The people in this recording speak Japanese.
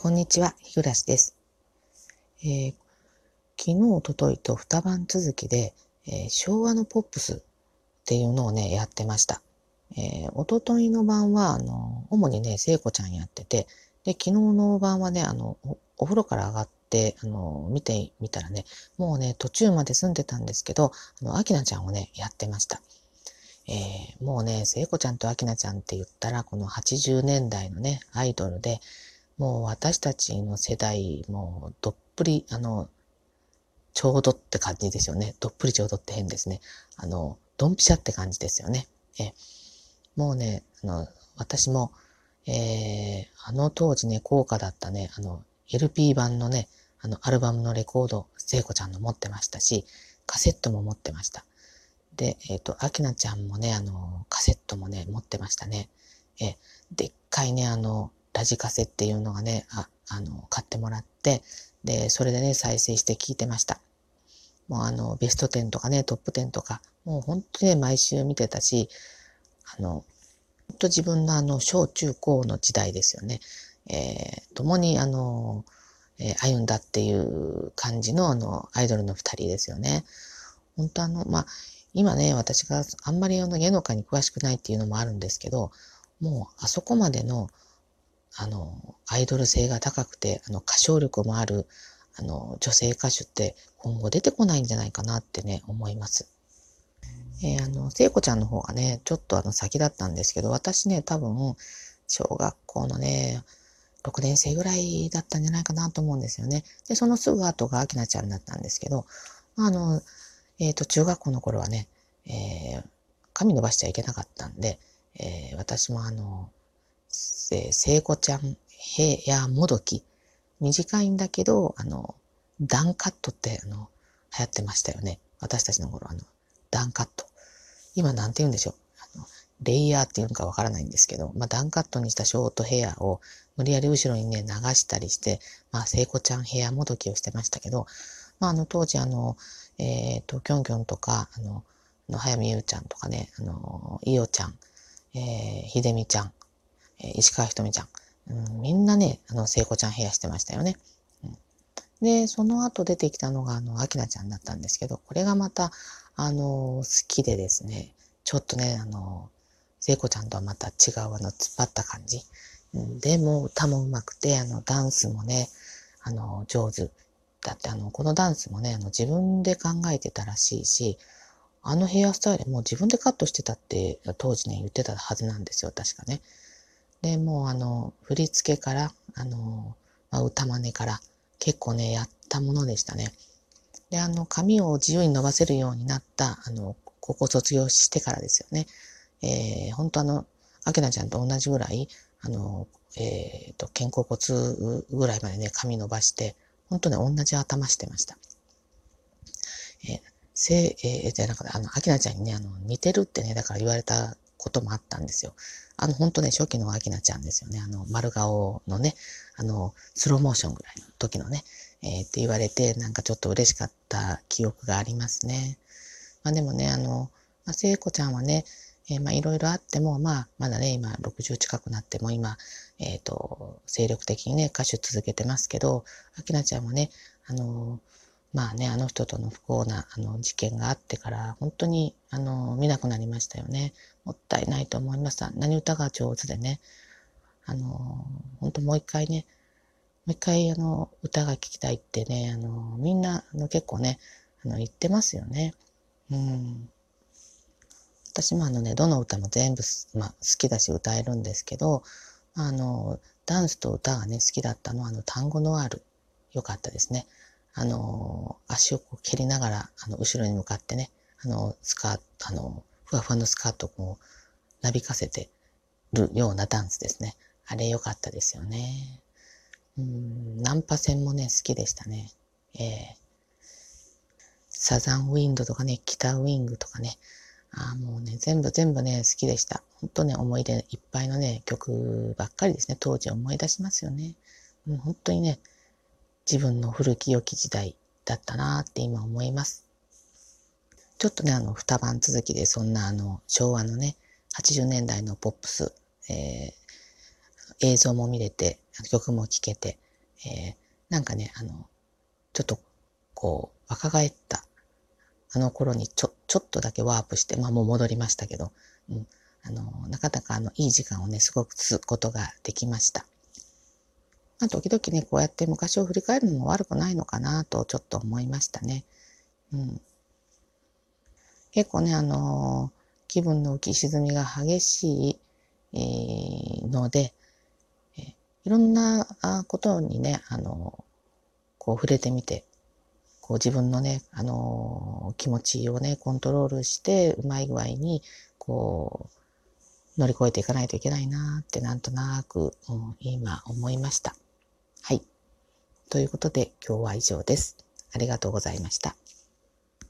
こんにちは、日暮です。えー、昨日、おとといと二晩続きで、えー、昭和のポップスっていうのをね、やってました。えー、おとといの晩は、あの、主にね、聖子ちゃんやってて、で、昨日の晩はね、あの、お風呂から上がって、あの、見てみたらね、もうね、途中まで住んでたんですけど、あの、アキナちゃんをね、やってました。えー、もうね、聖子ちゃんとアキナちゃんって言ったら、この80年代のね、アイドルで、もう私たちの世代、もうどっぷり、あの、ちょうどって感じですよね。どっぷりちょうどって変ですね。あの、ドンピシャって感じですよね。えもうね、あの、私も、えー、あの当時ね、高価だったね、あの、LP 版のね、あの、アルバムのレコード、聖子ちゃんの持ってましたし、カセットも持ってました。で、えっ、ー、と、アキナちゃんもね、あの、カセットもね、持ってましたね。えでっかいね、あの、ラジカセっていうのがね、あ、あの、買ってもらって、で、それでね、再生して聞いてました。もうあの、ベスト10とかね、トップ10とか、もう本当にね、毎週見てたし、あの、本当自分のあの、小中高の時代ですよね。えー、共にあの、えー、歩んだっていう感じのあの、アイドルの二人ですよね。本当あの、まあ、今ね、私があんまりあの芸能界に詳しくないっていうのもあるんですけど、もうあそこまでのあの、アイドル性が高くて、あの、歌唱力もある、あの、女性歌手って今後出てこないんじゃないかなってね、思います。えー、あの、聖子ちゃんの方がね、ちょっとあの先だったんですけど、私ね、多分、小学校のね、6年生ぐらいだったんじゃないかなと思うんですよね。で、そのすぐ後が明菜ちゃんだったんですけど、あの、えっ、ー、と、中学校の頃はね、えー、髪伸ばしちゃいけなかったんで、えー、私もあの、えー、聖子ちゃんヘアもどき。短いんだけど、あの、ダンカットって、あの、流行ってましたよね。私たちの頃、あの、ダンカット。今なんて言うんでしょう。あの、レイヤーっていうのかわからないんですけど、まあ、ダンカットにしたショートヘアを無理やり後ろにね、流したりして、まあ、聖子ちゃんヘアもどきをしてましたけど、まあ、あの、当時、あの、えっ、ー、と、キョンキョンとか、あの、の早見優ちゃんとかね、あの、いおちゃん、えー、ひでみちゃん、え石川ひとみちゃん、うん、みんなね、あの、聖子ちゃんヘアしてましたよね。うん、で、その後出てきたのが、あの、あきなちゃんだったんですけど、これがまた、あの、好きでですね、ちょっとね、あの、聖子ちゃんとはまた違う、あの、突っ張った感じ。うん、でも、歌も上手くて、あの、ダンスもね、あの、上手。だって、あの、このダンスもね、あの、自分で考えてたらしいし、あのヘアスタイルも自分でカットしてたって当時ね言ってたはずなんですよ、確かね。で、もうあの、振り付けから、あの、まあ、歌真似から結構ね、やったものでしたね。で、あの、髪を自由に伸ばせるようになった、あの、高校卒業してからですよね。えー、本当あの、アキナちゃんと同じぐらい、あの、えっ、ー、と、肩甲骨ぐらいまでね、髪伸ばして、本当ね、同じ頭してました。えー、せえー、じゃなくて、あの、アキナちゃんにね、あの、似てるってね、だから言われたこともあったんですよ。あの、本当ね、初期のアキナちゃんですよね。あの、丸顔のね、あの、スローモーションぐらいの時のね、えー、って言われて、なんかちょっと嬉しかった記憶がありますね。まあでもね、あの、まあ、聖子ちゃんはね、えー、まあいろいろあっても、まあ、まだね、今60近くなっても今、えっ、ー、と、精力的にね、歌手続けてますけど、アキナちゃんもね、あのまあね、あの人との不幸なあの事件があってから、本当にあの見なくなりましたよね。もったいないと思いました。何歌が上手でね。あの、本当もう一回ね、もう一回あの歌が聴きたいってね、あのみんなあの結構ね、あの言ってますよね。うん。私もあのね、どの歌も全部、まあ、好きだし歌えるんですけど、あの、ダンスと歌がね、好きだったのはあの単語のある。よかったですね。あの、足をこう蹴りながら、あの、後ろに向かってね、あの、スカート、あの、ふわふわのスカートをこう、なびかせてるようなダンスですね。あれ良かったですよね。うん、ナンパ戦もね、好きでしたね。ええー、サザンウィンドとかね、北ウィングとかね、あもうね、全部全部ね、好きでした。本当ね、思い出いっぱいのね、曲ばっかりですね。当時思い出しますよね。もう本当にね、自分の古き良き時代だったなって今思います。ちょっとね、あの、二晩続きでそんなあの、昭和のね、80年代のポップス、えー、映像も見れて、曲も聴けて、えー、なんかね、あの、ちょっと、こう、若返った、あの頃にちょ、ちょっとだけワープして、まあもう戻りましたけど、うん、あの、なかなかあの、いい時間をね、過ごくすことができました。まあ、時々ね、こうやって昔を振り返るのも悪くないのかなとちょっと思いましたね。うん。結構ね、あの気分の浮き沈みが激しい、えー、ので、え、いろんなことにね、あのこう触れてみて、こう自分のね、あの気持ちをね、コントロールして、うまい具合に、こう、乗り越えていかないといけないなってなんとなく、うん、今思いました。はい。ということで今日は以上です。ありがとうございました。